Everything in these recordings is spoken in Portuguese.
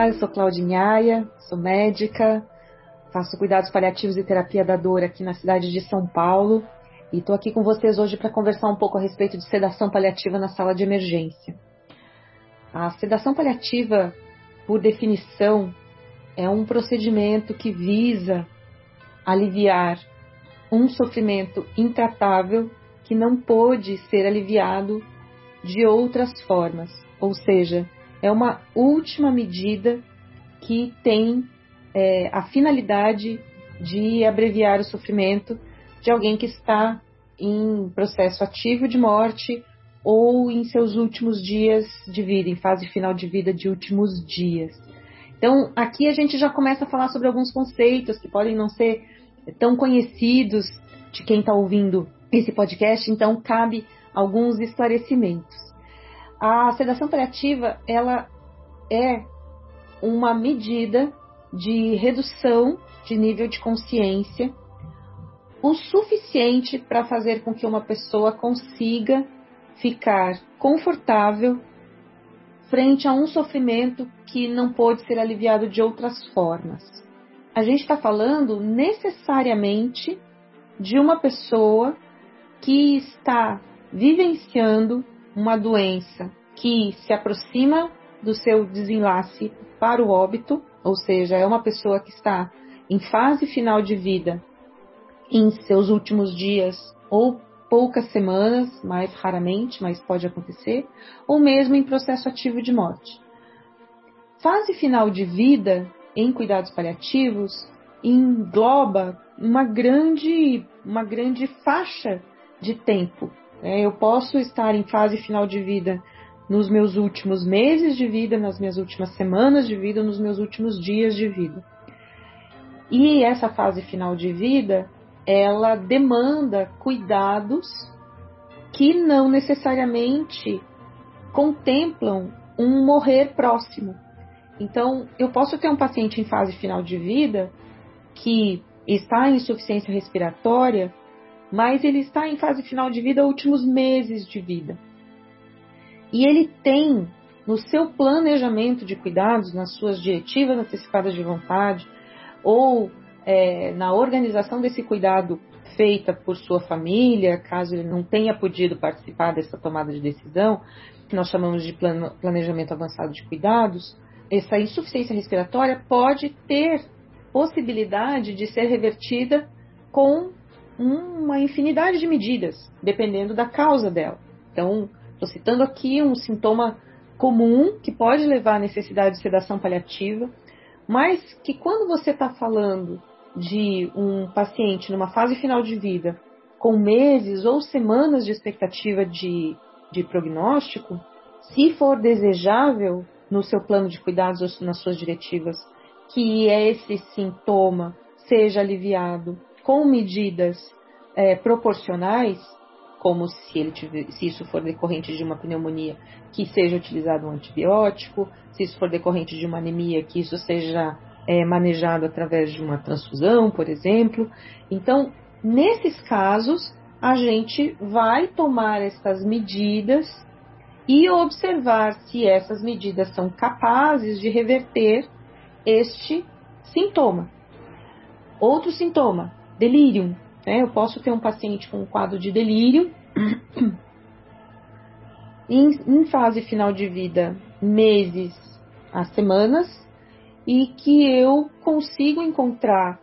Olá, eu sou Claudinhaia, sou médica, faço cuidados paliativos e terapia da dor aqui na cidade de São Paulo e estou aqui com vocês hoje para conversar um pouco a respeito de sedação paliativa na sala de emergência. A sedação paliativa, por definição, é um procedimento que visa aliviar um sofrimento intratável que não pode ser aliviado de outras formas, ou seja, é uma última medida que tem é, a finalidade de abreviar o sofrimento de alguém que está em processo ativo de morte ou em seus últimos dias de vida, em fase final de vida de últimos dias. Então, aqui a gente já começa a falar sobre alguns conceitos que podem não ser tão conhecidos de quem está ouvindo esse podcast, então cabe alguns esclarecimentos. A sedação paliativa, ela é uma medida de redução de nível de consciência o suficiente para fazer com que uma pessoa consiga ficar confortável frente a um sofrimento que não pode ser aliviado de outras formas. A gente está falando necessariamente de uma pessoa que está vivenciando uma doença que se aproxima do seu desenlace para o óbito, ou seja, é uma pessoa que está em fase final de vida, em seus últimos dias ou poucas semanas, mais raramente, mas pode acontecer, ou mesmo em processo ativo de morte. Fase final de vida em cuidados paliativos engloba uma grande, uma grande faixa de tempo é, eu posso estar em fase final de vida nos meus últimos meses de vida, nas minhas últimas semanas de vida, nos meus últimos dias de vida. E essa fase final de vida, ela demanda cuidados que não necessariamente contemplam um morrer próximo. Então, eu posso ter um paciente em fase final de vida que está em insuficiência respiratória mas ele está em fase final de vida, últimos meses de vida. E ele tem no seu planejamento de cuidados, nas suas diretivas antecipadas de vontade, ou é, na organização desse cuidado feita por sua família, caso ele não tenha podido participar dessa tomada de decisão, que nós chamamos de planejamento avançado de cuidados, essa insuficiência respiratória pode ter possibilidade de ser revertida com uma infinidade de medidas, dependendo da causa dela. Então, estou citando aqui um sintoma comum que pode levar à necessidade de sedação paliativa, mas que quando você está falando de um paciente numa fase final de vida, com meses ou semanas de expectativa de, de prognóstico, se for desejável no seu plano de cuidados ou nas suas diretivas que esse sintoma seja aliviado com medidas é, proporcionais, como se, ele tiver, se isso for decorrente de uma pneumonia, que seja utilizado um antibiótico, se isso for decorrente de uma anemia, que isso seja é, manejado através de uma transfusão, por exemplo. Então, nesses casos, a gente vai tomar essas medidas e observar se essas medidas são capazes de reverter este sintoma. Outro sintoma, delírio. Né? Eu posso ter um paciente com um quadro de delírio, em, em fase final de vida, meses a semanas, e que eu consigo encontrar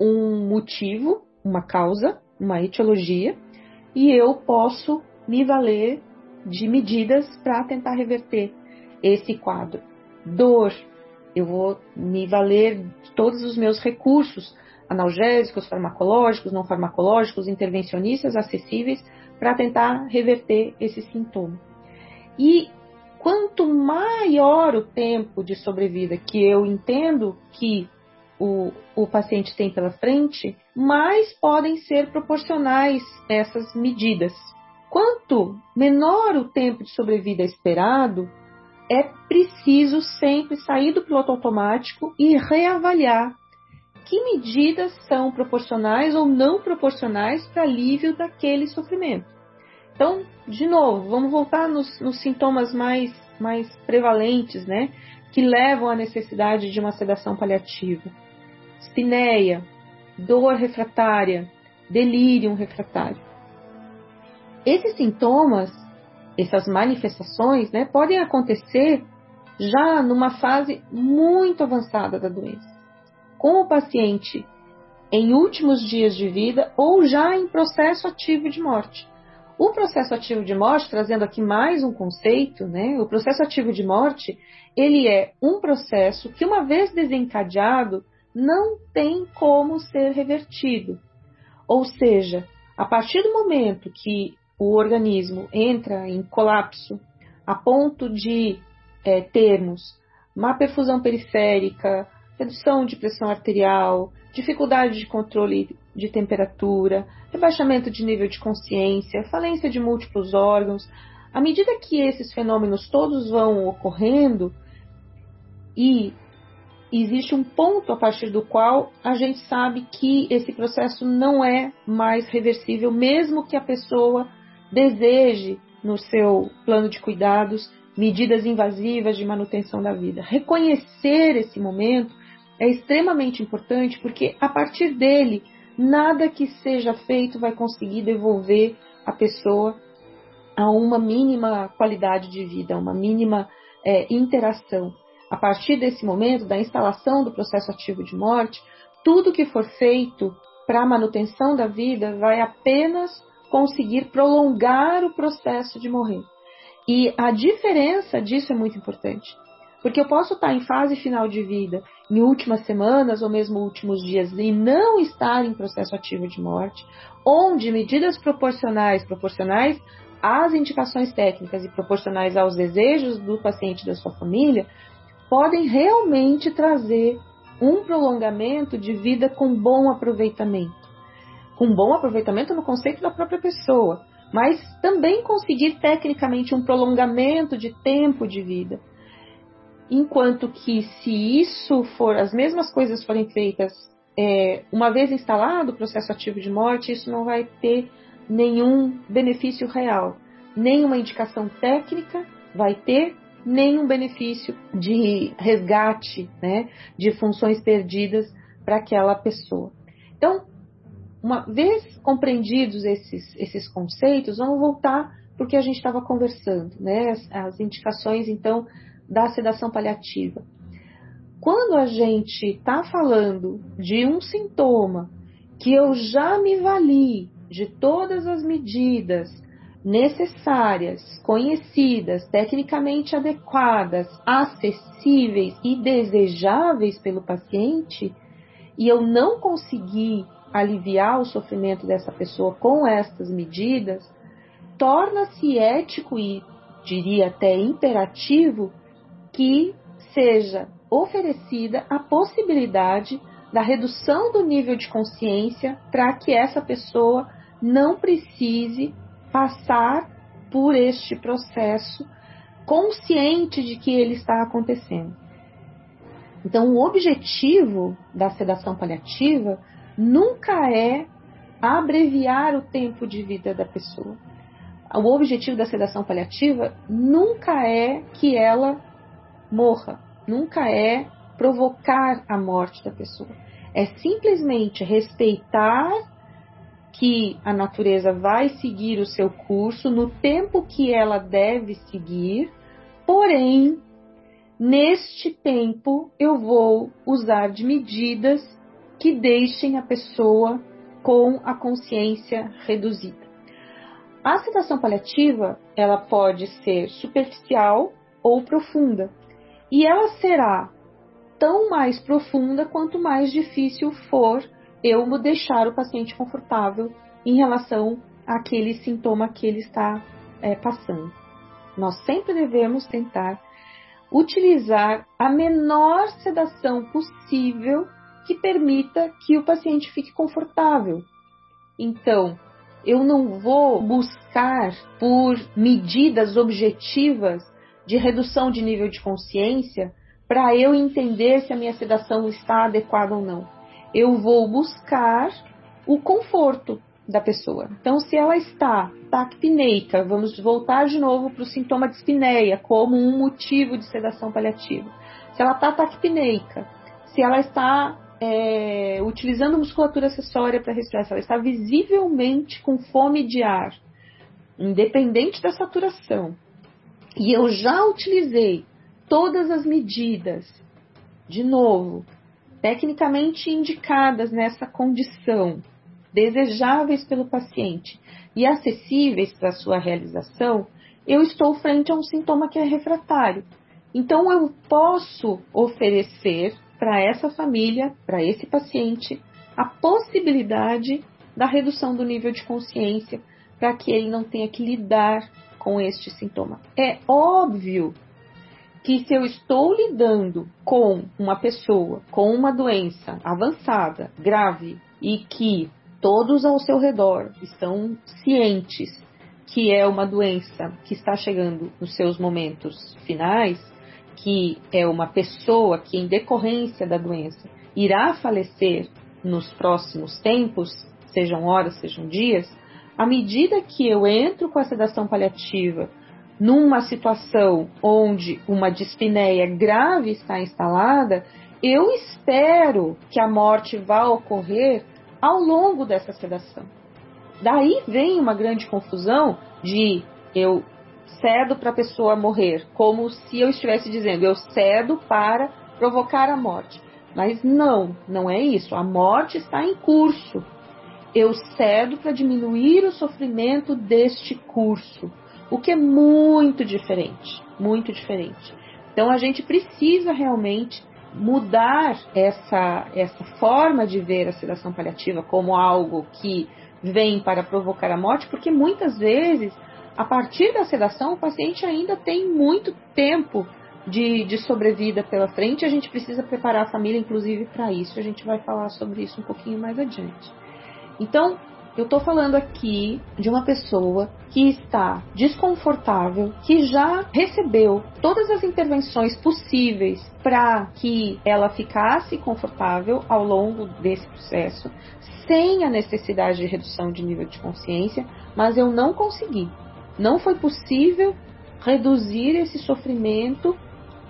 um motivo, uma causa, uma etiologia, e eu posso me valer de medidas para tentar reverter esse quadro. Dor, eu vou me valer de todos os meus recursos analgésicos, farmacológicos, não farmacológicos, intervencionistas acessíveis para tentar reverter esse sintoma. E quanto maior o tempo de sobrevida que eu entendo que o, o paciente tem pela frente, mais podem ser proporcionais essas medidas. Quanto menor o tempo de sobrevida esperado, é preciso sempre sair do piloto automático e reavaliar que medidas são proporcionais ou não proporcionais para alívio daquele sofrimento. Então, de novo, vamos voltar nos, nos sintomas mais, mais prevalentes, né? que levam à necessidade de uma sedação paliativa. Espineia, dor refratária, delírio refratário. Esses sintomas, essas manifestações, né, podem acontecer já numa fase muito avançada da doença, com o paciente em últimos dias de vida ou já em processo ativo de morte. O processo ativo de morte, trazendo aqui mais um conceito, né? O processo ativo de morte, ele é um processo que, uma vez desencadeado, não tem como ser revertido. Ou seja, a partir do momento que o organismo entra em colapso, a ponto de é, termos má perfusão periférica, redução de pressão arterial, dificuldade de controle de temperatura, rebaixamento de nível de consciência, falência de múltiplos órgãos. À medida que esses fenômenos todos vão ocorrendo, e existe um ponto a partir do qual a gente sabe que esse processo não é mais reversível, mesmo que a pessoa deseje, no seu plano de cuidados, medidas invasivas de manutenção da vida. Reconhecer esse momento é extremamente importante porque a partir dele nada que seja feito vai conseguir devolver a pessoa a uma mínima qualidade de vida, a uma mínima é, interação. A partir desse momento, da instalação do processo ativo de morte, tudo que for feito para a manutenção da vida vai apenas conseguir prolongar o processo de morrer. E a diferença disso é muito importante. Porque eu posso estar em fase final de vida, em últimas semanas ou mesmo últimos dias, e não estar em processo ativo de morte, onde medidas proporcionais, proporcionais às indicações técnicas e proporcionais aos desejos do paciente e da sua família, podem realmente trazer um prolongamento de vida com bom aproveitamento. Com bom aproveitamento no conceito da própria pessoa, mas também conseguir tecnicamente um prolongamento de tempo de vida. Enquanto que se isso for, as mesmas coisas forem feitas é, uma vez instalado o processo ativo de morte, isso não vai ter nenhum benefício real, nenhuma indicação técnica vai ter, nenhum benefício de resgate, né, de funções perdidas para aquela pessoa. Então, uma vez compreendidos esses, esses conceitos, vamos voltar porque a gente estava conversando, né, as, as indicações, então, da sedação paliativa. Quando a gente está falando de um sintoma que eu já me vali de todas as medidas necessárias, conhecidas, tecnicamente adequadas, acessíveis e desejáveis pelo paciente, e eu não consegui aliviar o sofrimento dessa pessoa com estas medidas, torna-se ético e diria até imperativo que seja oferecida a possibilidade da redução do nível de consciência para que essa pessoa não precise passar por este processo consciente de que ele está acontecendo. Então, o objetivo da sedação paliativa nunca é abreviar o tempo de vida da pessoa. O objetivo da sedação paliativa nunca é que ela morra. Nunca é provocar a morte da pessoa. É simplesmente respeitar que a natureza vai seguir o seu curso no tempo que ela deve seguir, porém, neste tempo eu vou usar de medidas que deixem a pessoa com a consciência reduzida. A sedação paliativa, ela pode ser superficial ou profunda. E ela será tão mais profunda quanto mais difícil for eu deixar o paciente confortável em relação àquele sintoma que ele está é, passando. Nós sempre devemos tentar utilizar a menor sedação possível que permita que o paciente fique confortável. Então, eu não vou buscar por medidas objetivas de redução de nível de consciência para eu entender se a minha sedação está adequada ou não. Eu vou buscar o conforto da pessoa. Então, se ela está taquipneica, vamos voltar de novo para o sintoma de espineia como um motivo de sedação paliativa. se ela está taquipneica, se ela está é, utilizando musculatura acessória para respirar, se ela está visivelmente com fome de ar, independente da saturação, e eu já utilizei todas as medidas, de novo, tecnicamente indicadas nessa condição, desejáveis pelo paciente e acessíveis para sua realização, eu estou frente a um sintoma que é refratário. Então, eu posso oferecer para essa família, para esse paciente, a possibilidade da redução do nível de consciência para que ele não tenha que lidar com este sintoma. É óbvio que se eu estou lidando com uma pessoa com uma doença avançada, grave, e que todos ao seu redor estão cientes que é uma doença que está chegando nos seus momentos finais, que é uma pessoa que, em decorrência da doença, irá falecer nos próximos tempos, sejam horas, sejam dias, à medida que eu entro com a sedação paliativa numa situação onde uma dispneia grave está instalada, eu espero que a morte vá ocorrer ao longo dessa sedação. Daí vem uma grande confusão de eu cedo para a pessoa morrer, como se eu estivesse dizendo eu cedo para provocar a morte. Mas não, não é isso. A morte está em curso. Eu cedo para diminuir o sofrimento deste curso, o que é muito diferente, muito diferente. Então a gente precisa realmente mudar essa, essa forma de ver a sedação paliativa como algo que vem para provocar a morte, porque muitas vezes a partir da sedação, o paciente ainda tem muito tempo de, de sobrevida pela frente. A gente precisa preparar a família, inclusive, para isso. A gente vai falar sobre isso um pouquinho mais adiante. Então, eu estou falando aqui de uma pessoa que está desconfortável, que já recebeu todas as intervenções possíveis para que ela ficasse confortável ao longo desse processo, sem a necessidade de redução de nível de consciência, mas eu não consegui. Não foi possível reduzir esse sofrimento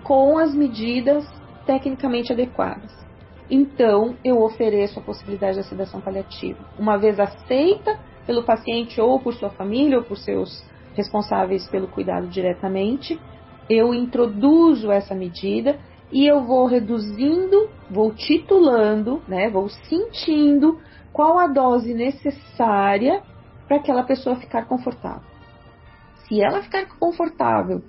com as medidas tecnicamente adequadas. Então, eu ofereço a possibilidade da sedação paliativa. Uma vez aceita pelo paciente ou por sua família ou por seus responsáveis pelo cuidado diretamente, eu introduzo essa medida e eu vou reduzindo, vou titulando, né, vou sentindo qual a dose necessária para aquela pessoa ficar confortável. Se ela ficar confortável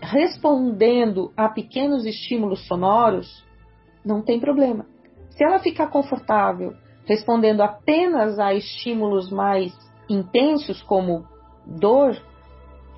respondendo a pequenos estímulos sonoros, não tem problema. Se ela ficar confortável respondendo apenas a estímulos mais intensos, como dor,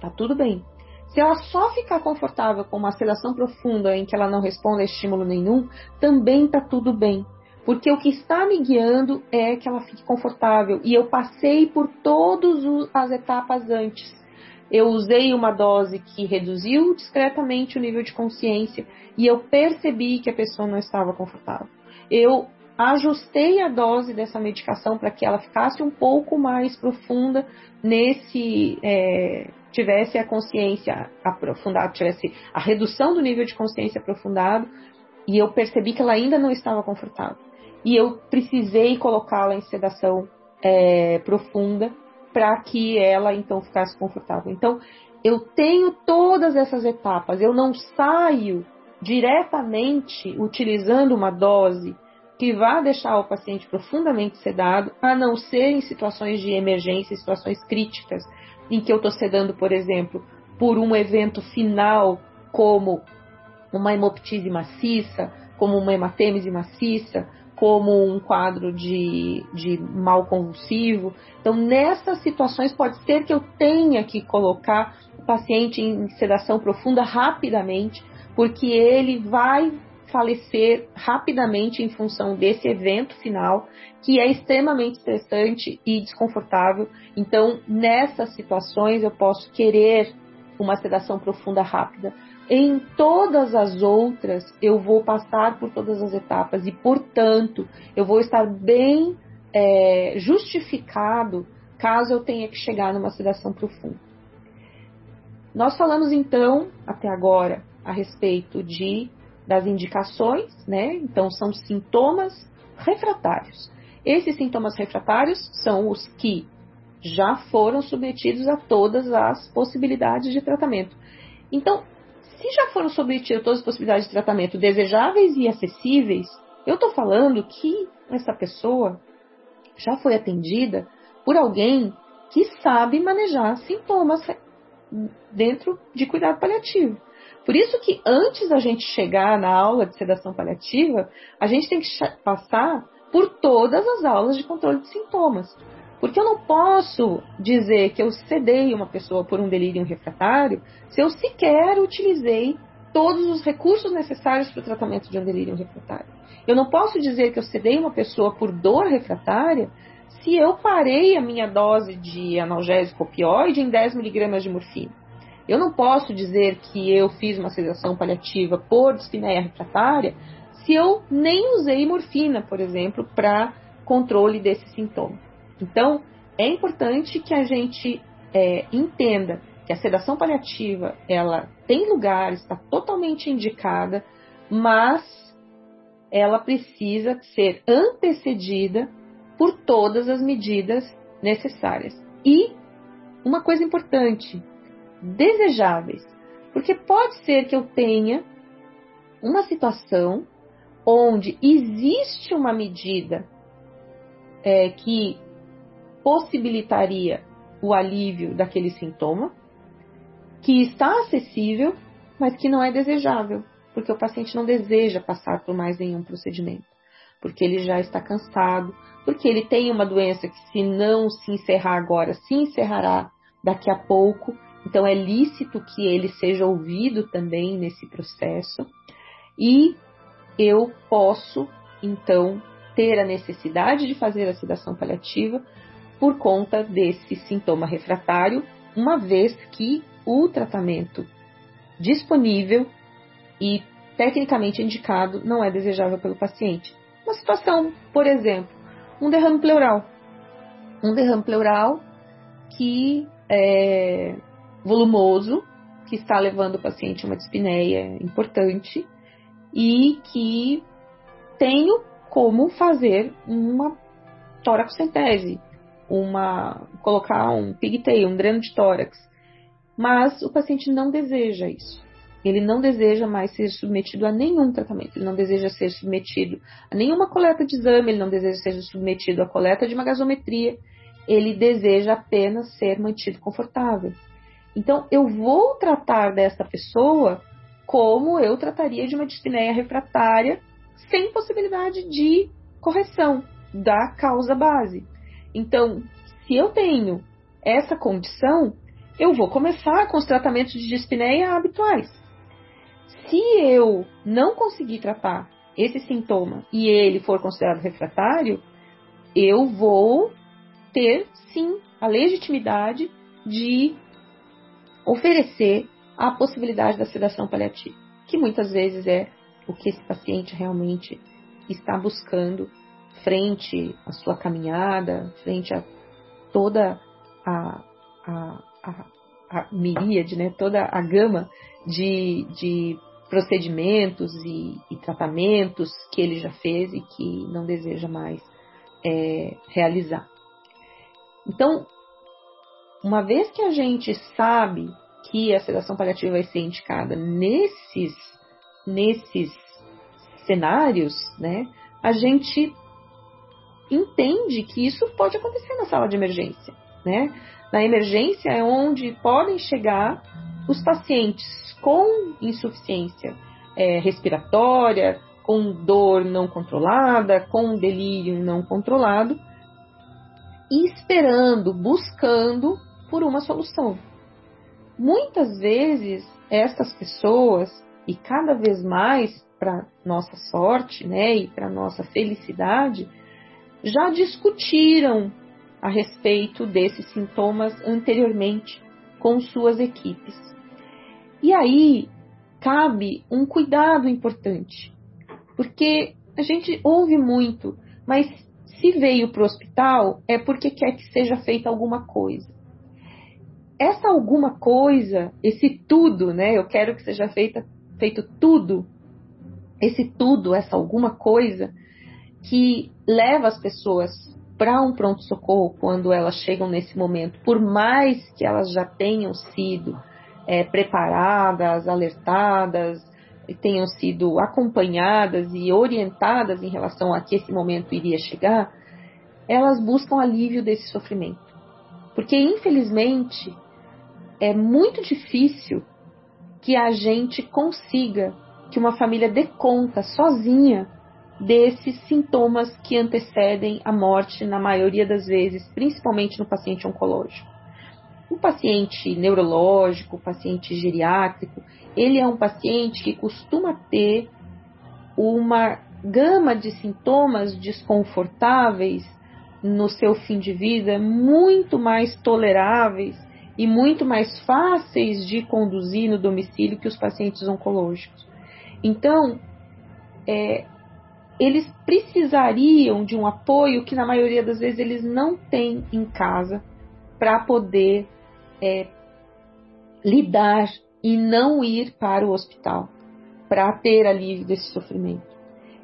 tá tudo bem. Se ela só ficar confortável com uma sedação profunda em que ela não responde a estímulo nenhum, também tá tudo bem. Porque o que está me guiando é que ela fique confortável. E eu passei por todas as etapas antes eu usei uma dose que reduziu discretamente o nível de consciência e eu percebi que a pessoa não estava confortável. Eu ajustei a dose dessa medicação para que ela ficasse um pouco mais profunda nesse é, tivesse a consciência aprofundada, tivesse a redução do nível de consciência aprofundado e eu percebi que ela ainda não estava confortável e eu precisei colocá-la em sedação é, profunda para que ela então ficasse confortável. Então, eu tenho todas essas etapas, eu não saio diretamente utilizando uma dose que vá deixar o paciente profundamente sedado, a não ser em situações de emergência, situações críticas, em que eu estou sedando, por exemplo, por um evento final, como uma hemoptise maciça, como uma hematêmese maciça, como um quadro de, de mal convulsivo. Então, nessas situações, pode ser que eu tenha que colocar o paciente em sedação profunda rapidamente, porque ele vai falecer rapidamente em função desse evento final, que é extremamente estressante e desconfortável. Então, nessas situações, eu posso querer uma sedação profunda rápida. Em todas as outras, eu vou passar por todas as etapas e, portanto, eu vou estar bem é, justificado caso eu tenha que chegar numa sedação profunda. Nós falamos então, até agora, a respeito de das indicações, né? Então, são sintomas refratários. Esses sintomas refratários são os que já foram submetidos a todas as possibilidades de tratamento. Então, se já foram submetidos a todas as possibilidades de tratamento desejáveis e acessíveis, eu estou falando que essa pessoa já foi atendida por alguém que sabe manejar sintomas dentro de cuidado paliativo. Por isso que antes da gente chegar na aula de sedação paliativa, a gente tem que passar por todas as aulas de controle de sintomas. Porque eu não posso dizer que eu sedei uma pessoa por um delírio refratário se eu sequer utilizei todos os recursos necessários para o tratamento de um delírio refratário. Eu não posso dizer que eu sedei uma pessoa por dor refratária se eu parei a minha dose de analgésico opioide em 10 miligramas de morfina. Eu não posso dizer que eu fiz uma sedação paliativa por dispneia refratária se eu nem usei morfina, por exemplo, para controle desse sintoma. Então, é importante que a gente é, entenda que a sedação paliativa ela tem lugar, está totalmente indicada, mas ela precisa ser antecedida por todas as medidas necessárias. E uma coisa importante, desejáveis, porque pode ser que eu tenha uma situação onde existe uma medida é, que possibilitaria o alívio daquele sintoma, que está acessível, mas que não é desejável, porque o paciente não deseja passar por mais nenhum procedimento porque ele já está cansado, porque ele tem uma doença que, se não se encerrar agora, se encerrará daqui a pouco. Então, é lícito que ele seja ouvido também nesse processo. E eu posso, então, ter a necessidade de fazer a sedação paliativa por conta desse sintoma refratário, uma vez que o tratamento disponível e tecnicamente indicado não é desejável pelo paciente. Uma situação, por exemplo, um derrame pleural. Um derrame pleural que é volumoso, que está levando o paciente a uma dispneia importante e que tenho como fazer uma toracocentese, uma colocar um pigtail, um dreno de tórax. Mas o paciente não deseja isso. Ele não deseja mais ser submetido a nenhum tratamento, ele não deseja ser submetido a nenhuma coleta de exame, ele não deseja ser submetido à coleta de uma gasometria, ele deseja apenas ser mantido confortável. Então, eu vou tratar dessa pessoa como eu trataria de uma dispneia refratária, sem possibilidade de correção da causa base. Então, se eu tenho essa condição, eu vou começar com os tratamentos de dispneia habituais. Se eu não conseguir tratar esse sintoma e ele for considerado refratário, eu vou ter sim a legitimidade de oferecer a possibilidade da sedação paliativa, que muitas vezes é o que esse paciente realmente está buscando frente à sua caminhada, frente a toda a, a, a, a miríade, né, toda a gama de, de procedimentos e, e, tratamentos que ele já fez e que não deseja mais é, realizar. Então, uma vez que a gente sabe que a sedação paliativa vai ser indicada nesses, nesses cenários, né, a gente entende que isso pode acontecer na sala de emergência. Né? Na emergência é onde podem chegar os pacientes com insuficiência é, respiratória, com dor não controlada, com delírio não controlado, esperando, buscando por uma solução. Muitas vezes essas pessoas, e cada vez mais para nossa sorte, né, e para nossa felicidade, já discutiram a respeito desses sintomas anteriormente com suas equipes. E aí cabe um cuidado importante, porque a gente ouve muito, mas se veio para o hospital é porque quer que seja feita alguma coisa. Essa alguma coisa, esse tudo, né? Eu quero que seja feita, feito tudo, esse tudo, essa alguma coisa que leva as pessoas para um pronto-socorro quando elas chegam nesse momento, por mais que elas já tenham sido é, preparadas, alertadas, tenham sido acompanhadas e orientadas em relação a que esse momento iria chegar, elas buscam alívio desse sofrimento. Porque, infelizmente, é muito difícil que a gente consiga que uma família dê conta sozinha desses sintomas que antecedem a morte, na maioria das vezes, principalmente no paciente oncológico. O paciente neurológico, o paciente geriátrico, ele é um paciente que costuma ter uma gama de sintomas desconfortáveis no seu fim de vida muito mais toleráveis e muito mais fáceis de conduzir no domicílio que os pacientes oncológicos. Então, é, eles precisariam de um apoio que na maioria das vezes eles não têm em casa para poder é, lidar e não ir para o hospital para ter alívio desse sofrimento.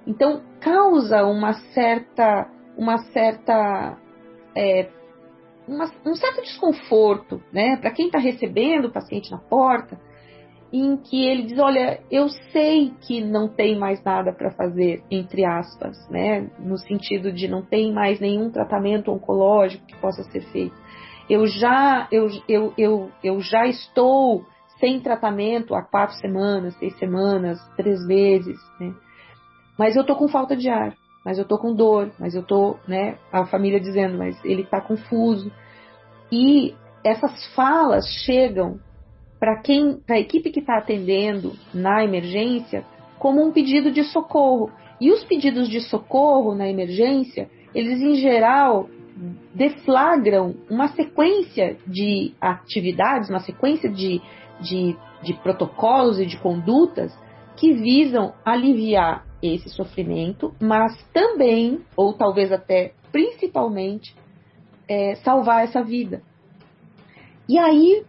Então causa uma certa, uma certa, é, uma, um certo desconforto, né, para quem está recebendo o paciente na porta, em que ele diz: Olha, eu sei que não tem mais nada para fazer, entre aspas, né? no sentido de não tem mais nenhum tratamento oncológico que possa ser feito. Eu já, eu, eu, eu, eu já estou sem tratamento há quatro semanas, seis semanas, três vezes, né? mas eu estou com falta de ar, mas eu estou com dor, mas eu estou, né? A família dizendo, mas ele está confuso. E essas falas chegam para quem, para a equipe que está atendendo na emergência, como um pedido de socorro. E os pedidos de socorro na emergência, eles em geral deflagram uma sequência de atividades, uma sequência de, de, de protocolos e de condutas que visam aliviar esse sofrimento, mas também, ou talvez até principalmente, é, salvar essa vida. E aí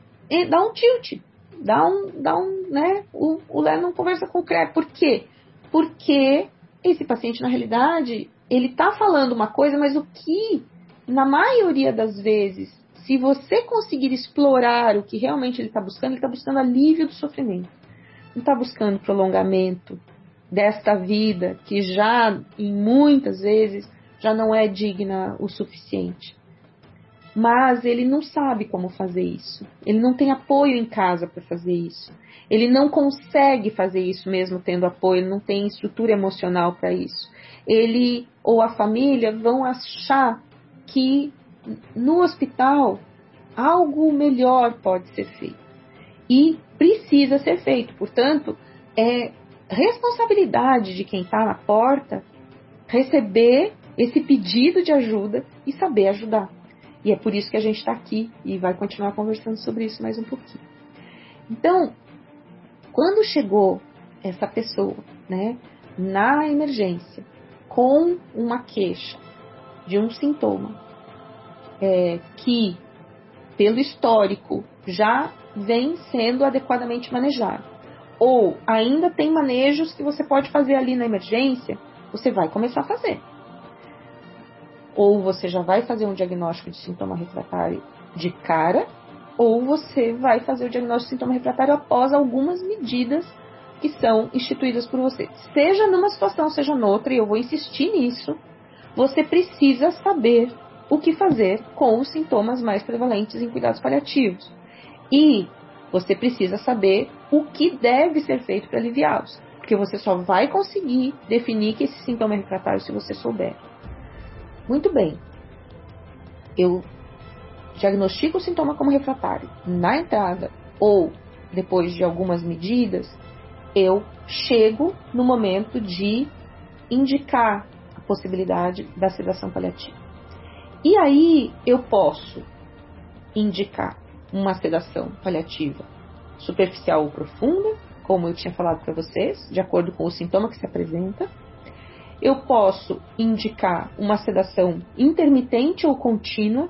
dá um tilt, dá um, dá um, né? O, o Léo não conversa com o CREA. Por quê? Porque esse paciente, na realidade, ele tá falando uma coisa, mas o que, na maioria das vezes, se você conseguir explorar o que realmente ele está buscando, ele está buscando alívio do sofrimento. Não está buscando prolongamento desta vida que já, em muitas vezes, já não é digna o suficiente mas ele não sabe como fazer isso. Ele não tem apoio em casa para fazer isso. Ele não consegue fazer isso mesmo tendo apoio, ele não tem estrutura emocional para isso. Ele ou a família vão achar que no hospital algo melhor pode ser feito. E precisa ser feito. Portanto, é responsabilidade de quem está na porta receber esse pedido de ajuda e saber ajudar. E é por isso que a gente está aqui e vai continuar conversando sobre isso mais um pouquinho. Então, quando chegou essa pessoa, né, na emergência, com uma queixa de um sintoma é, que, pelo histórico, já vem sendo adequadamente manejado, ou ainda tem manejos que você pode fazer ali na emergência, você vai começar a fazer ou você já vai fazer um diagnóstico de sintoma refratário de cara, ou você vai fazer o diagnóstico de sintoma refratário após algumas medidas que são instituídas por você. Seja numa situação, seja noutra, e eu vou insistir nisso, você precisa saber o que fazer com os sintomas mais prevalentes em cuidados paliativos. E você precisa saber o que deve ser feito para aliviá-los. Porque você só vai conseguir definir que esse sintoma é refratário se você souber. Muito bem. Eu diagnostico o sintoma como refratário na entrada ou depois de algumas medidas, eu chego no momento de indicar a possibilidade da sedação paliativa. E aí eu posso indicar uma sedação paliativa superficial ou profunda, como eu tinha falado para vocês, de acordo com o sintoma que se apresenta eu posso indicar uma sedação intermitente ou contínua.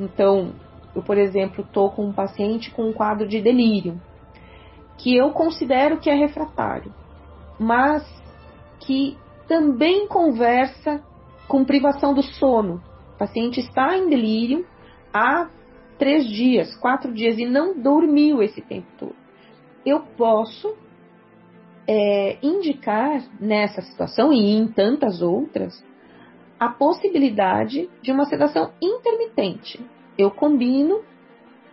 Então, eu, por exemplo, estou com um paciente com um quadro de delírio, que eu considero que é refratário, mas que também conversa com privação do sono. O paciente está em delírio há três dias, quatro dias e não dormiu esse tempo todo. Eu posso é, indicar nessa situação e em tantas outras a possibilidade de uma sedação intermitente. Eu combino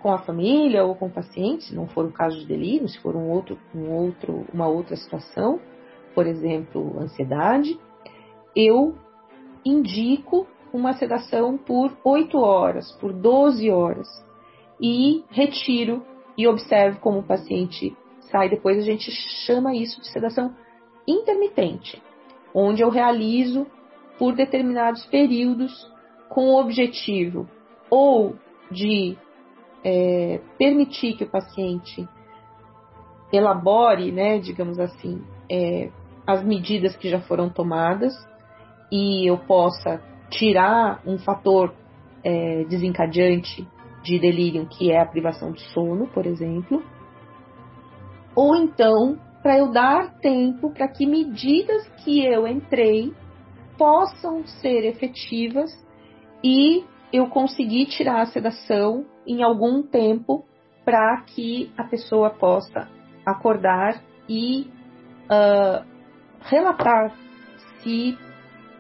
com a família ou com o paciente, se não for o caso de delírio, se for um outro, um outro, uma outra situação, por exemplo, ansiedade, eu indico uma sedação por 8 horas, por 12 horas, e retiro e observo como o paciente sai. Depois a gente chama isso de sedação intermitente, onde eu realizo por determinados períodos com o objetivo ou de é, permitir que o paciente elabore, né, digamos assim, é, as medidas que já foram tomadas e eu possa tirar um fator é, desencadeante de delírio, que é a privação de sono, por exemplo, ou então para eu dar tempo para que medidas que eu entrei possam ser efetivas e eu conseguir tirar a sedação em algum tempo para que a pessoa possa acordar e uh, relatar se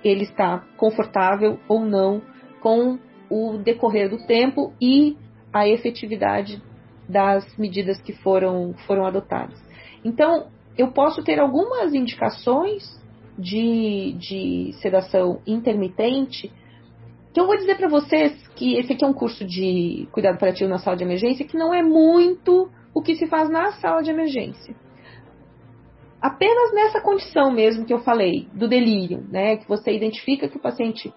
ele está confortável ou não com o decorrer do tempo e a efetividade das medidas que foram, foram adotadas. Então, eu posso ter algumas indicações de, de sedação intermitente que eu vou dizer para vocês que esse aqui é um curso de cuidado paliativo na sala de emergência que não é muito o que se faz na sala de emergência apenas nessa condição mesmo que eu falei, do delírio, né? Que você identifica que o paciente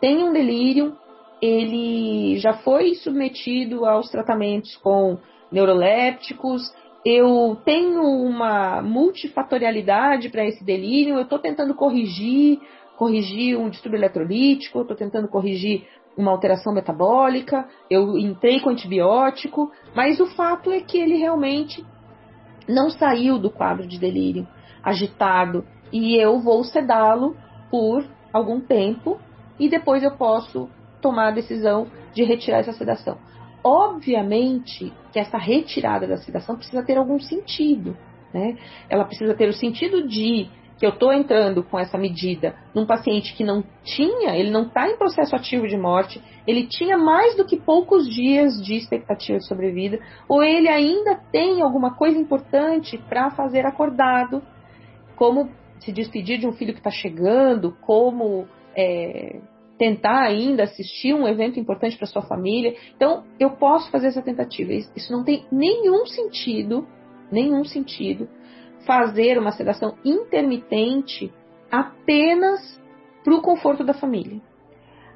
tem um delírio, ele já foi submetido aos tratamentos com neurolépticos, eu tenho uma multifatorialidade para esse delírio, eu estou tentando corrigir, corrigir um distúrbio eletrolítico, estou tentando corrigir uma alteração metabólica, eu entrei com antibiótico, mas o fato é que ele realmente não saiu do quadro de delírio agitado. E eu vou sedá-lo por algum tempo e depois eu posso tomar a decisão de retirar essa sedação. Obviamente que essa retirada da sedação precisa ter algum sentido, né? Ela precisa ter o sentido de que eu estou entrando com essa medida num paciente que não tinha, ele não está em processo ativo de morte, ele tinha mais do que poucos dias de expectativa de sobrevida, ou ele ainda tem alguma coisa importante para fazer acordado, como se despedir de um filho que está chegando, como é, tentar ainda assistir um evento importante para sua família. Então, eu posso fazer essa tentativa. Isso não tem nenhum sentido, nenhum sentido fazer uma sedação intermitente apenas para o conforto da família.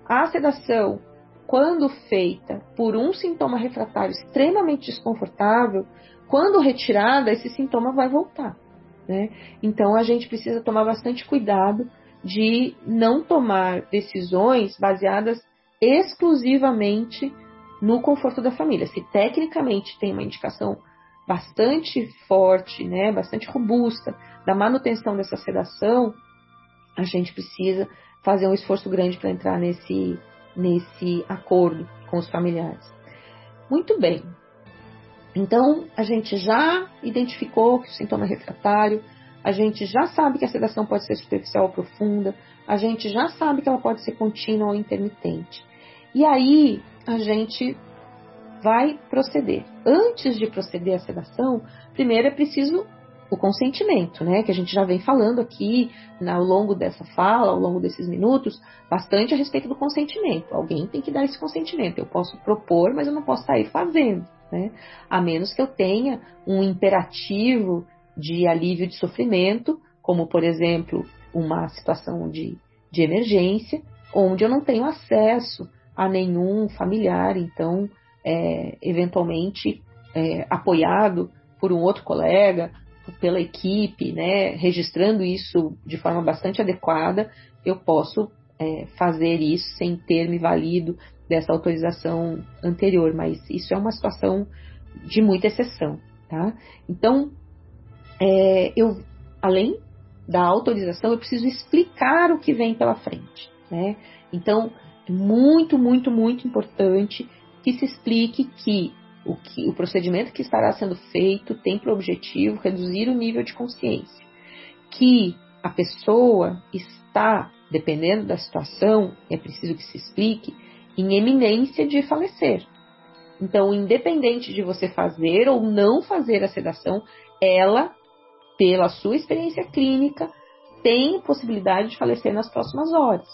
A sedação, quando feita por um sintoma refratário extremamente desconfortável, quando retirada, esse sintoma vai voltar. Né? Então a gente precisa tomar bastante cuidado de não tomar decisões baseadas exclusivamente no conforto da família. Se tecnicamente tem uma indicação bastante forte, né, bastante robusta da manutenção dessa sedação, a gente precisa fazer um esforço grande para entrar nesse, nesse acordo com os familiares. Muito bem. Então, a gente já identificou que o sintoma é refratário, a gente já sabe que a sedação pode ser superficial ou profunda, a gente já sabe que ela pode ser contínua ou intermitente. E aí, a gente vai proceder. Antes de proceder à sedação, primeiro é preciso o consentimento, né? Que a gente já vem falando aqui ao longo dessa fala, ao longo desses minutos, bastante a respeito do consentimento. Alguém tem que dar esse consentimento. Eu posso propor, mas eu não posso sair fazendo, né? A menos que eu tenha um imperativo de alívio de sofrimento, como por exemplo uma situação de, de emergência, onde eu não tenho acesso a nenhum familiar, então é, eventualmente é, apoiado por um outro colega, pela equipe, né, registrando isso de forma bastante adequada, eu posso é, fazer isso sem ter me valido dessa autorização anterior, mas isso é uma situação de muita exceção, tá? Então, é, eu, além da autorização, eu preciso explicar o que vem pela frente. Né? Então, é muito, muito, muito importante que se explique que o, que o procedimento que estará sendo feito tem por objetivo reduzir o nível de consciência. Que a pessoa está, dependendo da situação, é preciso que se explique, em eminência de falecer. Então, independente de você fazer ou não fazer a sedação, ela, pela sua experiência clínica, tem possibilidade de falecer nas próximas horas.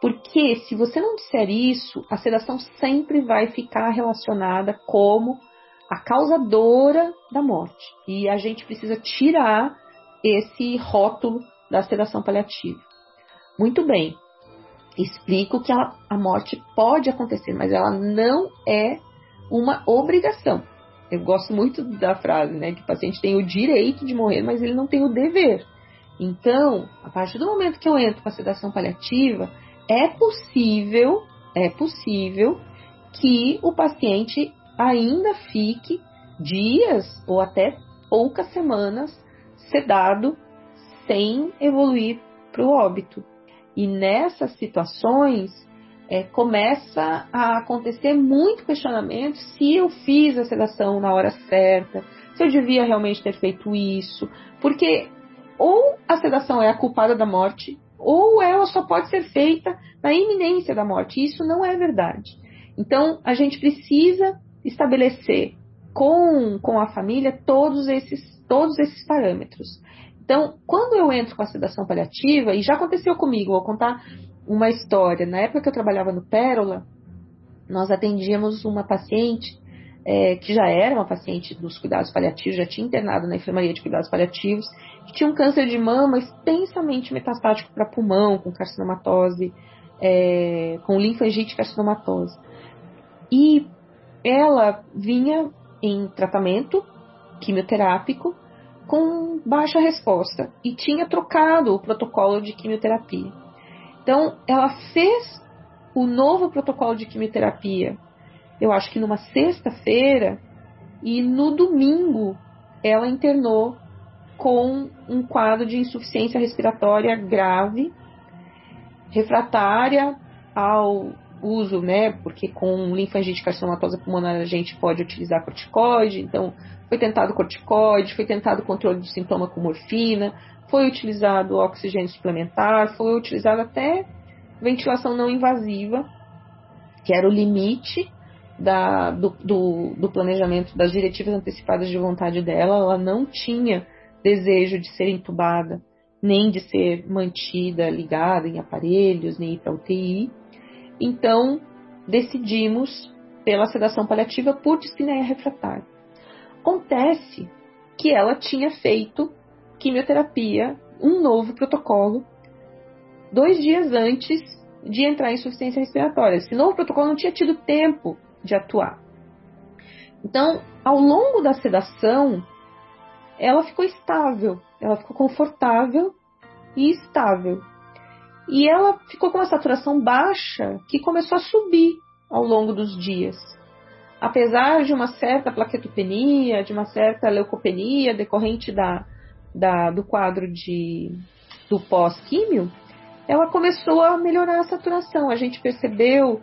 Porque se você não disser isso, a sedação sempre vai ficar relacionada como a causadora da morte. E a gente precisa tirar esse rótulo da sedação paliativa. Muito bem, explico que a, a morte pode acontecer, mas ela não é uma obrigação. Eu gosto muito da frase, né? Que o paciente tem o direito de morrer, mas ele não tem o dever. Então, a partir do momento que eu entro com a sedação paliativa, é possível, é possível que o paciente ainda fique dias ou até poucas semanas sedado sem evoluir para o óbito. E nessas situações é, começa a acontecer muito questionamento se eu fiz a sedação na hora certa, se eu devia realmente ter feito isso, porque ou a sedação é a culpada da morte, ou ela só pode ser feita na iminência da morte. Isso não é verdade. Então, a gente precisa estabelecer com, com a família todos esses, todos esses parâmetros. Então, quando eu entro com a sedação paliativa, e já aconteceu comigo, vou contar uma história. Na época que eu trabalhava no Pérola, nós atendíamos uma paciente é, que já era uma paciente dos cuidados paliativos, já tinha internado na enfermaria de cuidados paliativos, que tinha um câncer de mama extensamente metastático para pulmão, com carcinomatose, é, com linfangite carcinomatose. E ela vinha em tratamento quimioterápico com baixa resposta e tinha trocado o protocolo de quimioterapia. Então, ela fez o novo protocolo de quimioterapia, eu acho que numa sexta-feira, e no domingo ela internou com um quadro de insuficiência respiratória grave, refratária ao uso, né? Porque com linfangite carcinomatosa pulmonar a gente pode utilizar corticoide, então foi tentado corticoide, foi tentado controle do sintoma com morfina, foi utilizado oxigênio suplementar, foi utilizado até ventilação não invasiva, que era o limite da, do, do, do, planejamento das diretivas antecipadas de vontade dela. Ela não tinha desejo de ser entubada, nem de ser mantida ligada em aparelhos, nem ir para UTI. Então, decidimos pela sedação paliativa por dispneia refratária. Acontece que ela tinha feito quimioterapia, um novo protocolo, dois dias antes de entrar em insuficiência respiratória. Esse novo protocolo não tinha tido tempo de atuar. Então, ao longo da sedação, ela ficou estável, ela ficou confortável e estável. E ela ficou com uma saturação baixa que começou a subir ao longo dos dias. Apesar de uma certa plaquetopenia, de uma certa leucopenia decorrente da, da do quadro de, do pós-químio, ela começou a melhorar a saturação. A gente percebeu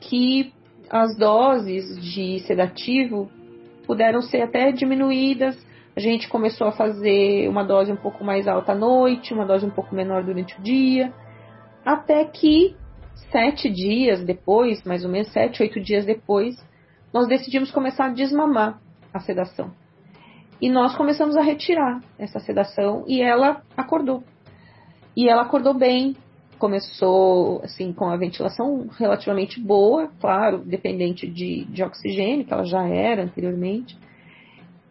que as doses de sedativo puderam ser até diminuídas. A gente começou a fazer uma dose um pouco mais alta à noite, uma dose um pouco menor durante o dia, até que sete dias depois, mais ou menos sete, oito dias depois, nós decidimos começar a desmamar a sedação. E nós começamos a retirar essa sedação e ela acordou. E ela acordou bem, começou assim com a ventilação relativamente boa, claro, dependente de, de oxigênio, que ela já era anteriormente,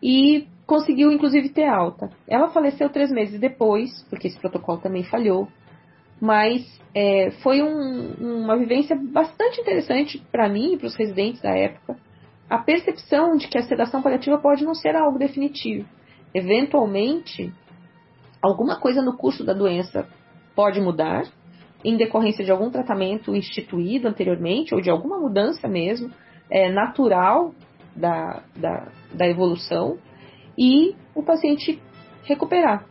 e conseguiu inclusive ter alta. Ela faleceu três meses depois, porque esse protocolo também falhou, mas é, foi um, uma vivência bastante interessante para mim e para os residentes da época, a percepção de que a sedação paliativa pode não ser algo definitivo. Eventualmente, alguma coisa no curso da doença pode mudar, em decorrência de algum tratamento instituído anteriormente ou de alguma mudança mesmo é, natural da, da, da evolução e o paciente recuperar.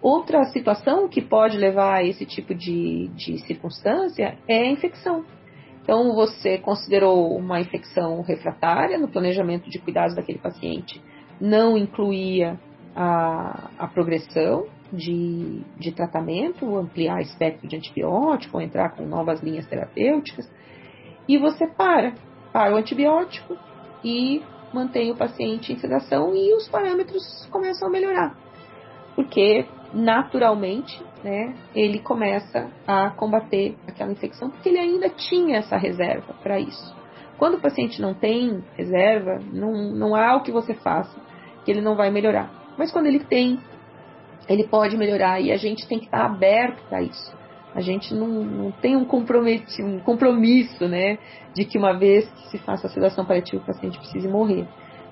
Outra situação que pode levar a esse tipo de, de circunstância é a infecção. Então, você considerou uma infecção refratária no planejamento de cuidados daquele paciente, não incluía a, a progressão de, de tratamento, ampliar espectro de antibiótico, entrar com novas linhas terapêuticas, e você para, para o antibiótico e mantém o paciente em sedação e os parâmetros começam a melhorar. Porque naturalmente, né, ele começa a combater aquela infecção, porque ele ainda tinha essa reserva para isso. Quando o paciente não tem reserva, não, não há o que você faça, que ele não vai melhorar. Mas quando ele tem, ele pode melhorar e a gente tem que estar aberto para isso. A gente não, não tem um, um compromisso, né, de que uma vez que se faça a sedação paliativa o paciente precise morrer.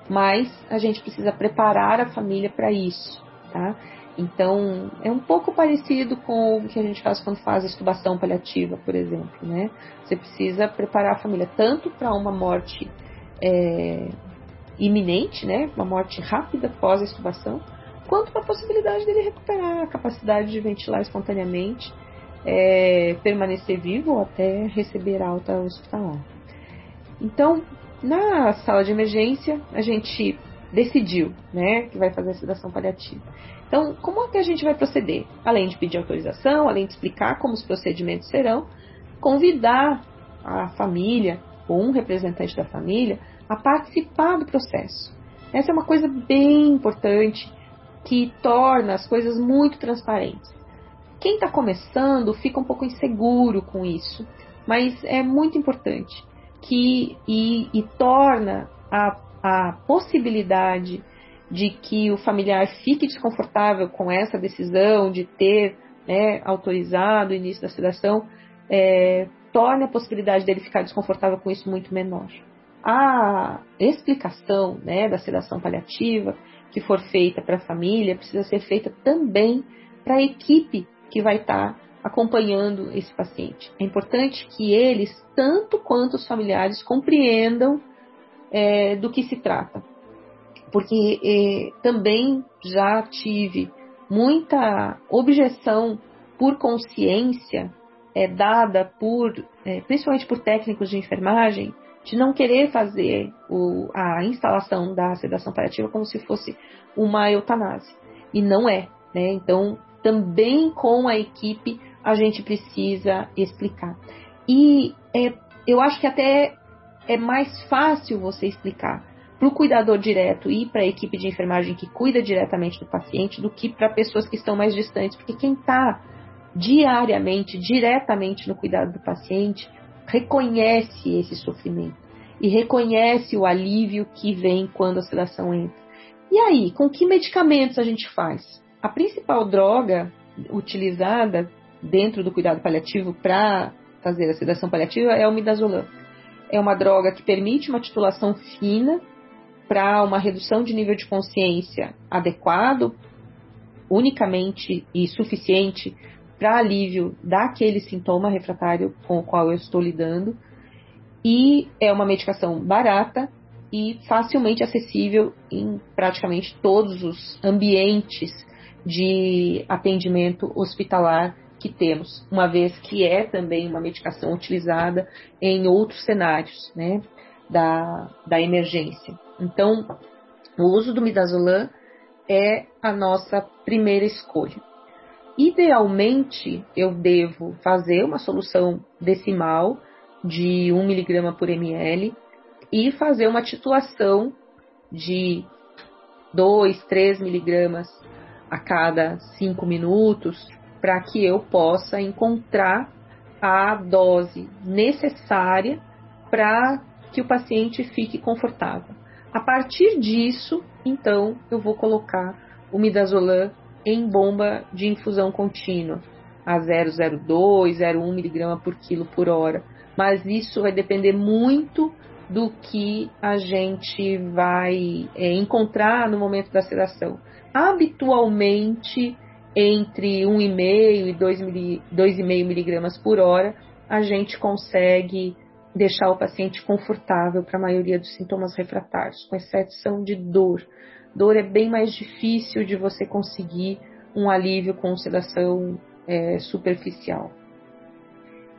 Mas a gente precisa preparar a família para isso, tá? Então, é um pouco parecido com o que a gente faz quando faz a extubação paliativa, por exemplo, né? Você precisa preparar a família tanto para uma morte é, iminente, né? Uma morte rápida pós a extubação, quanto para a possibilidade dele recuperar a capacidade de ventilar espontaneamente, é, permanecer vivo ou até receber alta hospitalar. Então, na sala de emergência, a gente decidiu, né, que vai fazer a sedação paliativa. Então, como é que a gente vai proceder? Além de pedir autorização, além de explicar como os procedimentos serão, convidar a família ou um representante da família a participar do processo. Essa é uma coisa bem importante que torna as coisas muito transparentes. Quem está começando fica um pouco inseguro com isso, mas é muito importante que e, e torna a, a possibilidade de que o familiar fique desconfortável com essa decisão de ter né, autorizado o início da sedação, é, torna a possibilidade dele ficar desconfortável com isso muito menor. A explicação né, da sedação paliativa que for feita para a família precisa ser feita também para a equipe que vai estar tá acompanhando esse paciente. É importante que eles, tanto quanto os familiares, compreendam é, do que se trata porque eh, também já tive muita objeção por consciência é, dada por, é, principalmente por técnicos de enfermagem, de não querer fazer o, a instalação da sedação paliativa como se fosse uma eutanásia. E não é. Né? Então, também com a equipe, a gente precisa explicar. E é, eu acho que até é mais fácil você explicar para o cuidador direto e para a equipe de enfermagem que cuida diretamente do paciente do que para pessoas que estão mais distantes, porque quem está diariamente, diretamente no cuidado do paciente, reconhece esse sofrimento e reconhece o alívio que vem quando a sedação entra. E aí, com que medicamentos a gente faz? A principal droga utilizada dentro do cuidado paliativo para fazer a sedação paliativa é o midazolam. É uma droga que permite uma titulação fina para uma redução de nível de consciência adequado, unicamente e suficiente para alívio daquele sintoma refratário com o qual eu estou lidando, e é uma medicação barata e facilmente acessível em praticamente todos os ambientes de atendimento hospitalar que temos, uma vez que é também uma medicação utilizada em outros cenários né, da, da emergência. Então, o uso do midazolam é a nossa primeira escolha. Idealmente, eu devo fazer uma solução decimal de 1 mg por ml e fazer uma titulação de 2, 3 miligramas a cada 5 minutos para que eu possa encontrar a dose necessária para que o paciente fique confortável. A partir disso, então, eu vou colocar o midazolam em bomba de infusão contínua, a 0,02, 0,1 miligrama por quilo por hora. Mas isso vai depender muito do que a gente vai é, encontrar no momento da sedação. Habitualmente, entre 1,5 e 2,5 miligramas por hora, a gente consegue deixar o paciente confortável para a maioria dos sintomas refratários, com exceção de dor. Dor é bem mais difícil de você conseguir um alívio com sedação é, superficial.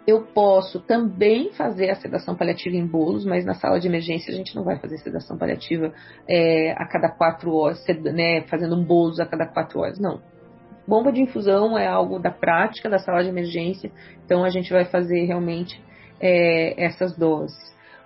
Eu posso também fazer a sedação paliativa em bolos, mas na sala de emergência a gente não vai fazer sedação paliativa é, a cada quatro horas, né, fazendo um bolos a cada quatro horas, não. Bomba de infusão é algo da prática da sala de emergência, então a gente vai fazer realmente é, essas doses.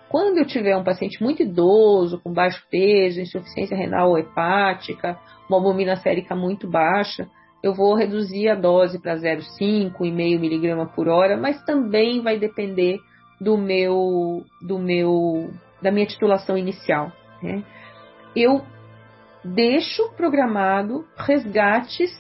Quando eu tiver um paciente muito idoso, com baixo peso, insuficiência renal ou hepática, uma albumina sérica muito baixa, eu vou reduzir a dose para 0,5 e meio miligrama por hora, mas também vai depender do meu, do meu, da minha titulação inicial. Né? Eu deixo programado resgates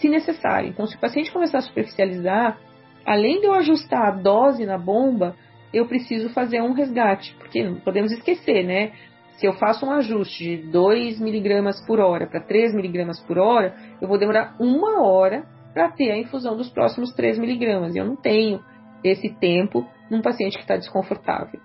se necessário. Então, se o paciente começar a superficializar, além de eu ajustar a dose na bomba, eu preciso fazer um resgate, porque não podemos esquecer, né? Se eu faço um ajuste de 2 miligramas por hora para 3 miligramas por hora, eu vou demorar uma hora para ter a infusão dos próximos 3 miligramas. Eu não tenho esse tempo num paciente que está desconfortável.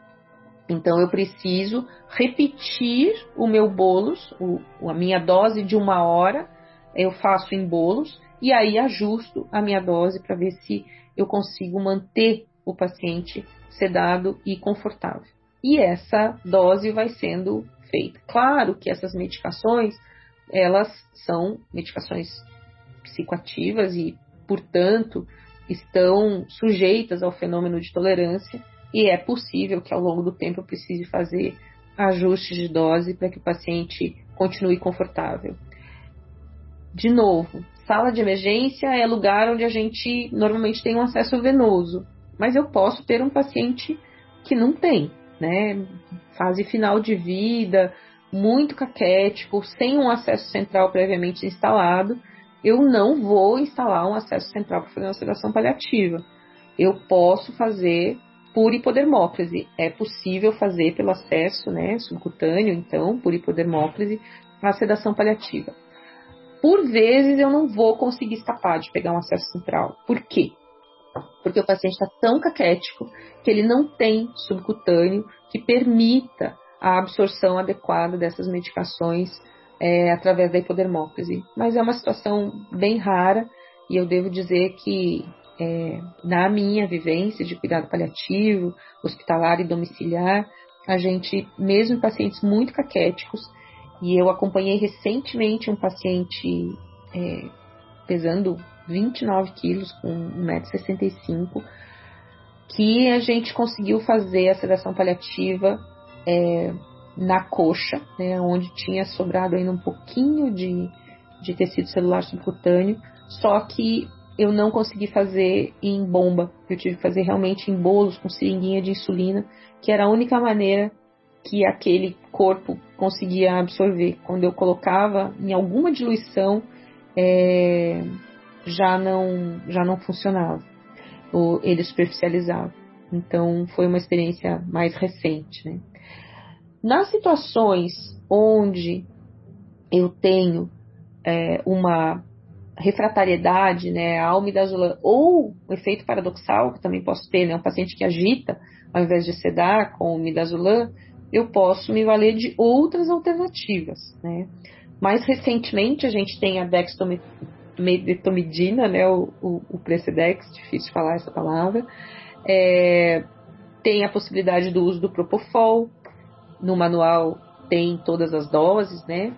Então eu preciso repetir o meu bolos, o, a minha dose de uma hora, eu faço em bolos e aí ajusto a minha dose para ver se eu consigo manter o paciente sedado e confortável e essa dose vai sendo feita. Claro que essas medicações, elas são medicações psicoativas e, portanto, estão sujeitas ao fenômeno de tolerância e é possível que ao longo do tempo eu precise fazer ajustes de dose para que o paciente continue confortável. De novo, sala de emergência é lugar onde a gente normalmente tem um acesso venoso, mas eu posso ter um paciente que não tem né? Fase final de vida, muito caquético, sem um acesso central previamente instalado, eu não vou instalar um acesso central para fazer uma sedação paliativa. Eu posso fazer por hipodermóclise. É possível fazer pelo acesso né, subcutâneo, então, por hipodermóclise, a sedação paliativa. Por vezes eu não vou conseguir escapar de pegar um acesso central. Por quê? porque o paciente está tão caquético que ele não tem subcutâneo que permita a absorção adequada dessas medicações é, através da hipodermóclise. Mas é uma situação bem rara e eu devo dizer que é, na minha vivência de cuidado paliativo, hospitalar e domiciliar, a gente, mesmo em pacientes muito caquéticos, e eu acompanhei recentemente um paciente é, pesando 29 quilos, com 1,65m, que a gente conseguiu fazer a sedação paliativa é, na coxa, né, onde tinha sobrado ainda um pouquinho de, de tecido celular subcutâneo, só que eu não consegui fazer em bomba, eu tive que fazer realmente em bolos com seringuinha de insulina, que era a única maneira que aquele corpo conseguia absorver. Quando eu colocava em alguma diluição, é, já não, já não funcionava. Ou ele superficializava. Então foi uma experiência mais recente. Né? Nas situações onde eu tenho é, uma refratariedade né, à almidazolã ou o efeito paradoxal, que também posso ter, né, um paciente que agita ao invés de sedar com midazolam, eu posso me valer de outras alternativas. Né? Mais recentemente, a gente tem a dextrometrina medetomidina, né, o, o, o Precedex, difícil falar essa palavra. É, tem a possibilidade do uso do Propofol, no manual tem todas as doses, né?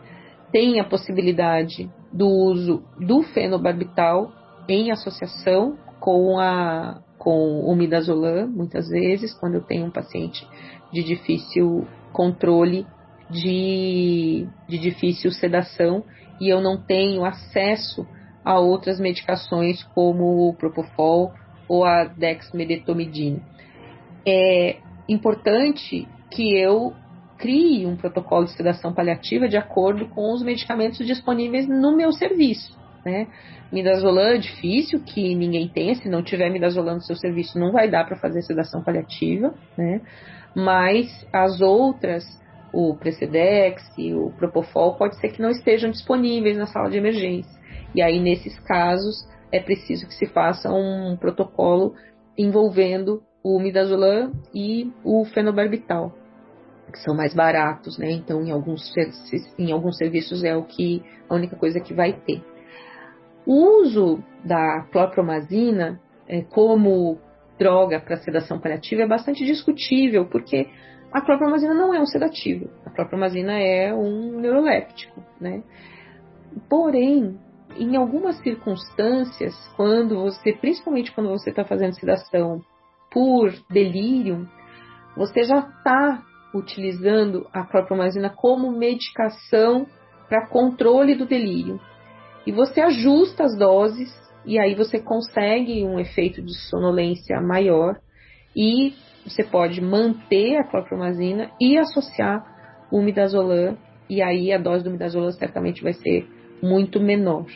Tem a possibilidade do uso do fenobarbital em associação com a com o midazolam, muitas vezes, quando eu tenho um paciente de difícil controle de, de difícil sedação e eu não tenho acesso a outras medicações como o Propofol ou a dexmedetomidina. É importante que eu crie um protocolo de sedação paliativa de acordo com os medicamentos disponíveis no meu serviço. Né? Midazolam é difícil que ninguém tenha, se não tiver midazolam no seu serviço não vai dar para fazer sedação paliativa, né? mas as outras, o Precedex e o Propofol, pode ser que não estejam disponíveis na sala de emergência. E aí, nesses casos, é preciso que se faça um protocolo envolvendo o midazolam e o fenobarbital, que são mais baratos, né? Então, em alguns, em alguns serviços é o que a única coisa que vai ter. O uso da clopromazina é, como droga para sedação paliativa é bastante discutível, porque a clopromazina não é um sedativo. A clopromazina é um neuroléptico, né? Porém, em algumas circunstâncias, quando você, principalmente quando você está fazendo sedação por delírio, você já está utilizando a clopromazina como medicação para controle do delírio. E você ajusta as doses e aí você consegue um efeito de sonolência maior e você pode manter a clopromazina e associar o midazolam e aí a dose do midazolam certamente vai ser muito menor.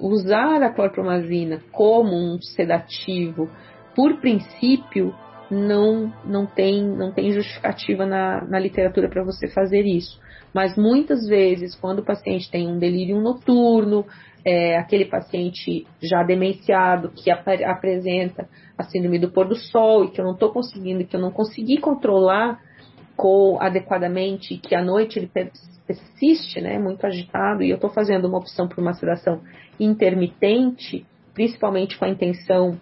Usar a clorpromazina como um sedativo, por princípio, não, não, tem, não tem justificativa na, na literatura para você fazer isso. Mas muitas vezes, quando o paciente tem um delírio noturno, é, aquele paciente já demenciado que ap apresenta a síndrome do pôr do sol e que eu não estou conseguindo, que eu não consegui controlar com, adequadamente, que à noite ele persiste, né, muito agitado, e eu estou fazendo uma opção por uma sedação intermitente, principalmente com a intenção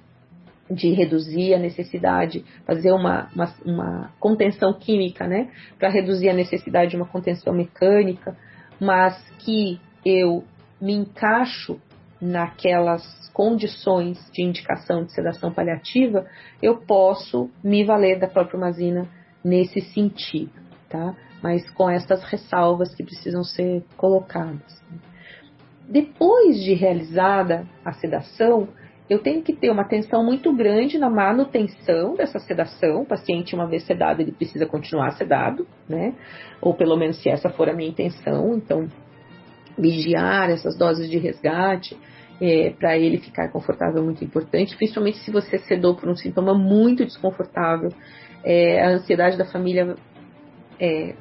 de reduzir a necessidade, fazer uma, uma, uma contenção química, né, para reduzir a necessidade de uma contenção mecânica, mas que eu me encaixo naquelas condições de indicação de sedação paliativa, eu posso me valer da própria mazina nesse sentido, tá? Mas com essas ressalvas que precisam ser colocadas. Depois de realizada a sedação, eu tenho que ter uma atenção muito grande na manutenção dessa sedação. O paciente, uma vez sedado, ele precisa continuar sedado, né? Ou pelo menos se essa for a minha intenção. Então, vigiar essas doses de resgate é, para ele ficar confortável é muito importante, principalmente se você sedou por um sintoma muito desconfortável. É, a ansiedade da família é,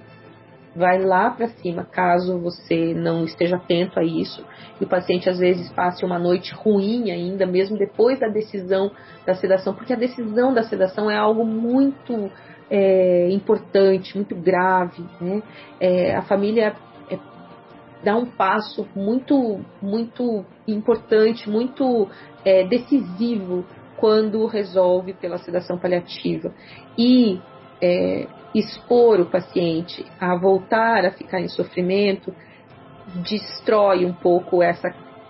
vai lá para cima caso você não esteja atento a isso e o paciente às vezes passe uma noite ruim ainda, mesmo depois da decisão da sedação, porque a decisão da sedação é algo muito é, importante, muito grave. Né? É, a família dá um passo muito, muito importante, muito é, decisivo quando resolve pela sedação paliativa. E é, expor o paciente a voltar a ficar em sofrimento destrói um pouco essa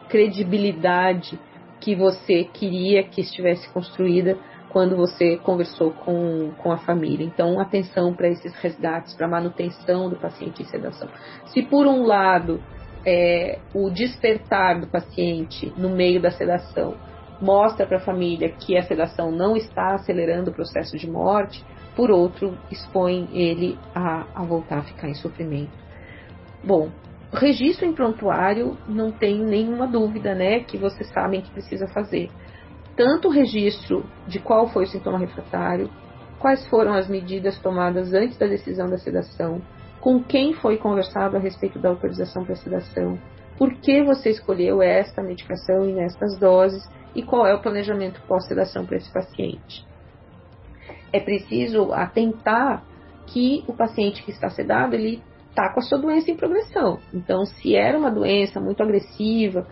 credibilidade que você queria que estivesse construída quando você conversou com, com a família. Então, atenção para esses resgates, para manutenção do paciente em sedação. Se por um lado é, o despertar do paciente no meio da sedação mostra para a família que a sedação não está acelerando o processo de morte, por outro, expõe ele a, a voltar a ficar em sofrimento. Bom, registro em prontuário não tem nenhuma dúvida, né, que vocês sabem que precisa fazer. Tanto o registro de qual foi o sintoma refratário, quais foram as medidas tomadas antes da decisão da sedação, com quem foi conversado a respeito da autorização para sedação, por que você escolheu esta medicação e nestas doses e qual é o planejamento pós-sedação para esse paciente é preciso atentar que o paciente que está sedado, ele está com a sua doença em progressão. Então, se era uma doença muito agressiva,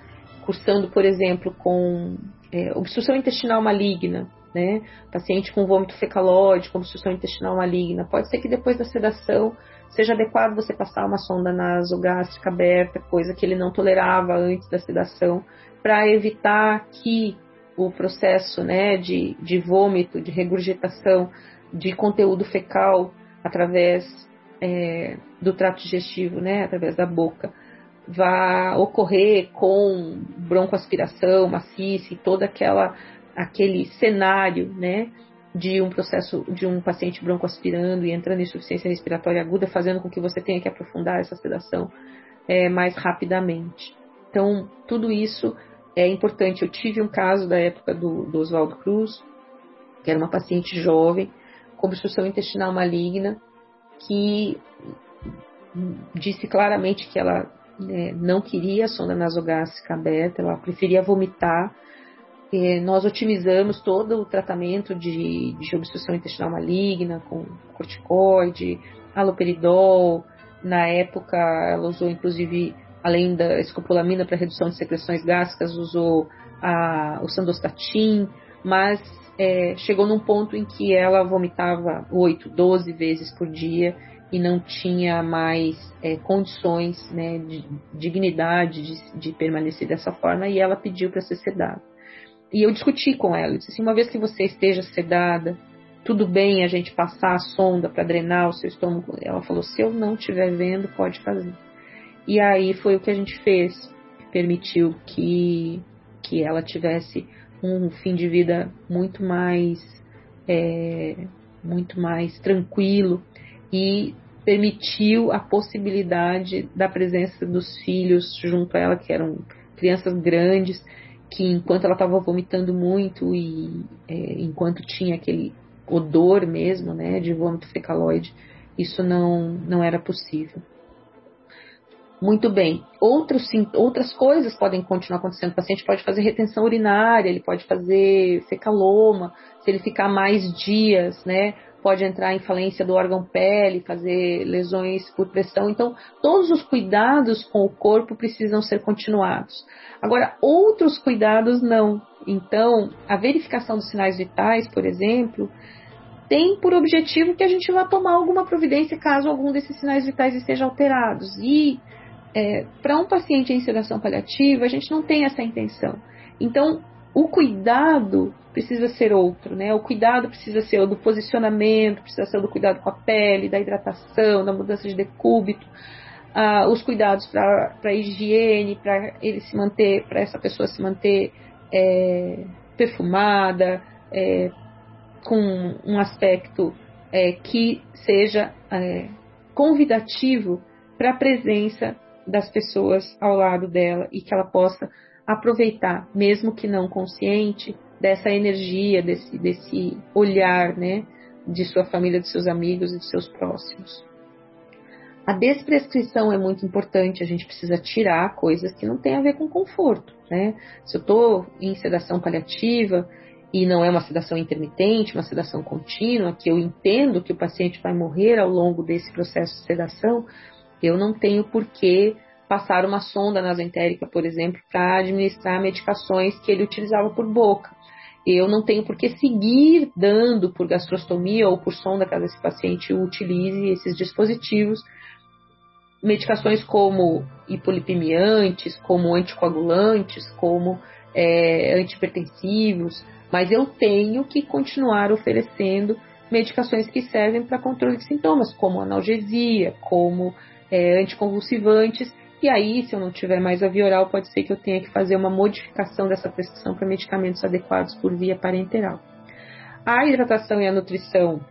cursando, por exemplo, com é, obstrução intestinal maligna, né? Paciente com vômito fecalóide, obstrução intestinal maligna, pode ser que depois da sedação seja adequado você passar uma sonda nasogástrica aberta, coisa que ele não tolerava antes da sedação, para evitar que o processo né, de, de vômito, de regurgitação de conteúdo fecal através é, do trato digestivo, né, através da boca, vai ocorrer com broncoaspiração maciça e todo aquela, aquele cenário né, de um processo de um paciente broncoaspirando e entrando em insuficiência respiratória aguda, fazendo com que você tenha que aprofundar essa sedação é, mais rapidamente. Então, tudo isso é importante. Eu tive um caso da época do, do Oswaldo Cruz, que era uma paciente jovem com obstrução intestinal maligna, que disse claramente que ela né, não queria a sonda nasogástrica aberta, ela preferia vomitar. E nós otimizamos todo o tratamento de, de obstrução intestinal maligna com corticoide, haloperidol. Na época, ela usou inclusive além da escopolamina para redução de secreções gástricas, usou a, o sandostatin, mas é, chegou num ponto em que ela vomitava 8, 12 vezes por dia e não tinha mais é, condições, né, de dignidade de, de, permanecer dessa forma e ela pediu para ser sedada. E eu discuti com ela, disse assim, uma vez que você esteja sedada, tudo bem a gente passar a sonda para drenar o seu estômago? Ela falou, se eu não estiver vendo, pode fazer. E aí foi o que a gente fez, permitiu que, que ela tivesse um fim de vida muito mais é, muito mais tranquilo e permitiu a possibilidade da presença dos filhos junto a ela, que eram crianças grandes, que enquanto ela estava vomitando muito e é, enquanto tinha aquele odor mesmo, né, de vômito fecaloide, isso não, não era possível. Muito bem. Outros, outras coisas podem continuar acontecendo. O paciente pode fazer retenção urinária, ele pode fazer fecaloma, se ele ficar mais dias, né? Pode entrar em falência do órgão pele, fazer lesões por pressão. Então, todos os cuidados com o corpo precisam ser continuados. Agora, outros cuidados não. Então, a verificação dos sinais vitais, por exemplo, tem por objetivo que a gente vá tomar alguma providência caso algum desses sinais vitais estejam alterados. E é, para um paciente em sedação paliativa, a gente não tem essa intenção. Então, o cuidado precisa ser outro, né? O cuidado precisa ser o do posicionamento, precisa ser o do cuidado com a pele, da hidratação, da mudança de decúbito, uh, os cuidados para a higiene, para ele se manter, para essa pessoa se manter é, perfumada, é, com um aspecto é, que seja é, convidativo para a presença das pessoas ao lado dela e que ela possa aproveitar, mesmo que não consciente, dessa energia, desse, desse olhar, né, de sua família, de seus amigos e de seus próximos. A desprescrição é muito importante, a gente precisa tirar coisas que não têm a ver com conforto, né? Se eu estou em sedação paliativa e não é uma sedação intermitente, uma sedação contínua, que eu entendo que o paciente vai morrer ao longo desse processo de sedação, eu não tenho por que passar uma sonda nasentérica, por exemplo, para administrar medicações que ele utilizava por boca. Eu não tenho por que seguir dando por gastrostomia ou por sonda, caso esse paciente utilize esses dispositivos, medicações como hipolipemiantes, como anticoagulantes, como é, antipertensivos, mas eu tenho que continuar oferecendo medicações que servem para controle de sintomas, como analgesia, como é, anticonvulsivantes. E aí, se eu não tiver mais a via oral, pode ser que eu tenha que fazer uma modificação dessa prescrição para medicamentos adequados por via parenteral. A hidratação e a nutrição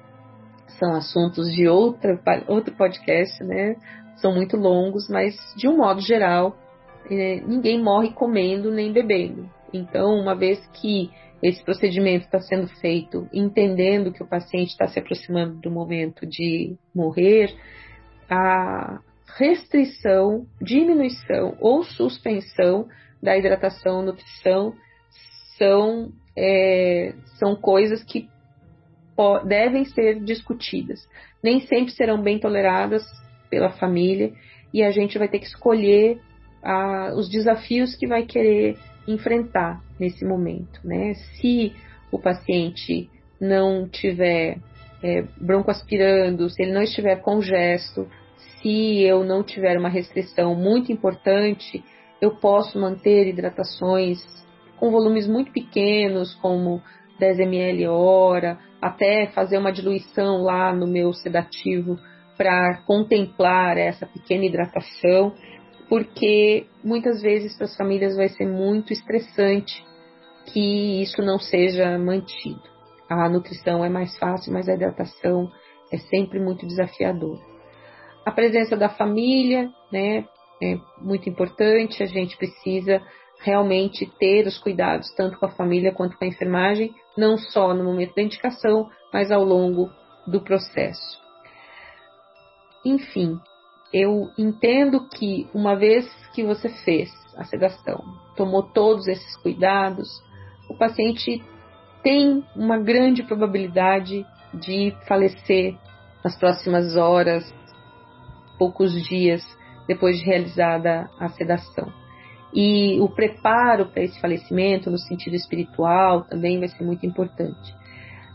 são assuntos de outra, outro podcast, né? São muito longos, mas de um modo geral, é, ninguém morre comendo nem bebendo. Então, uma vez que esse procedimento está sendo feito entendendo que o paciente está se aproximando do momento de morrer, a restrição, diminuição ou suspensão da hidratação, nutrição são, é, são coisas que devem ser discutidas. Nem sempre serão bem toleradas pela família e a gente vai ter que escolher a, os desafios que vai querer enfrentar nesse momento. Né? Se o paciente não tiver é, broncoaspirando, se ele não estiver congesto, se eu não tiver uma restrição muito importante, eu posso manter hidratações com volumes muito pequenos, como 10 ml hora, até fazer uma diluição lá no meu sedativo para contemplar essa pequena hidratação, porque muitas vezes para as famílias vai ser muito estressante que isso não seja mantido. A nutrição é mais fácil, mas a hidratação é sempre muito desafiadora. A presença da família, né, é muito importante. A gente precisa realmente ter os cuidados tanto com a família quanto com a enfermagem, não só no momento da indicação, mas ao longo do processo. Enfim, eu entendo que uma vez que você fez a sedação, tomou todos esses cuidados, o paciente tem uma grande probabilidade de falecer nas próximas horas, poucos dias depois de realizada a sedação. E o preparo para esse falecimento, no sentido espiritual, também vai ser muito importante.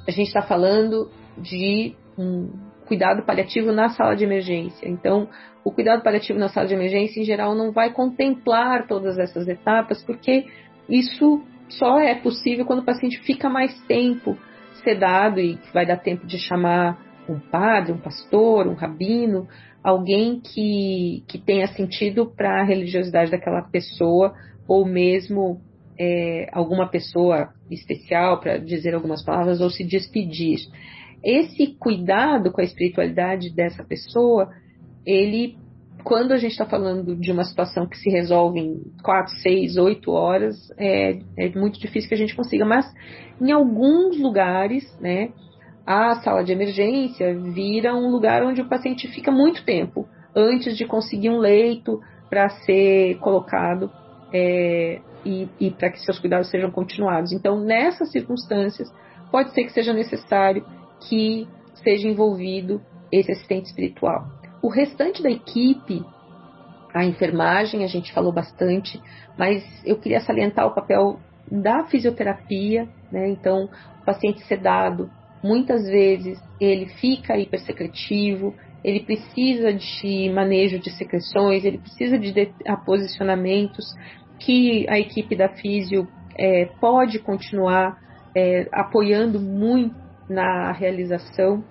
A gente está falando de um cuidado paliativo na sala de emergência. Então, o cuidado paliativo na sala de emergência, em geral, não vai contemplar todas essas etapas, porque isso só é possível quando o paciente fica mais tempo sedado e vai dar tempo de chamar um padre, um pastor, um rabino, alguém que, que tenha sentido para a religiosidade daquela pessoa, ou mesmo é, alguma pessoa especial para dizer algumas palavras ou se despedir. Esse cuidado com a espiritualidade dessa pessoa, ele, quando a gente está falando de uma situação que se resolve em 4, 6, 8 horas, é, é muito difícil que a gente consiga, mas em alguns lugares, né, a sala de emergência vira um lugar onde o paciente fica muito tempo antes de conseguir um leito para ser colocado é, e, e para que seus cuidados sejam continuados. Então, nessas circunstâncias, pode ser que seja necessário que seja envolvido esse assistente espiritual. O restante da equipe, a enfermagem, a gente falou bastante, mas eu queria salientar o papel da fisioterapia, né? Então, o paciente sedado, muitas vezes ele fica hipersecretivo, ele precisa de manejo de secreções, ele precisa de posicionamentos que a equipe da físio é, pode continuar é, apoiando muito na realização.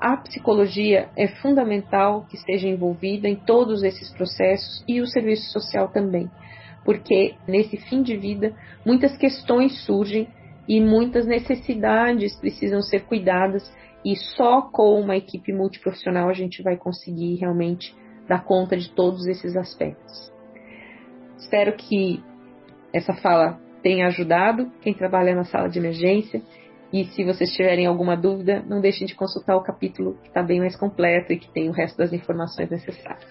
A psicologia é fundamental que esteja envolvida em todos esses processos e o serviço social também, porque nesse fim de vida muitas questões surgem e muitas necessidades precisam ser cuidadas e só com uma equipe multiprofissional a gente vai conseguir realmente dar conta de todos esses aspectos. Espero que essa fala tenha ajudado quem trabalha na sala de emergência e se vocês tiverem alguma dúvida, não deixem de consultar o capítulo que está bem mais completo e que tem o resto das informações necessárias.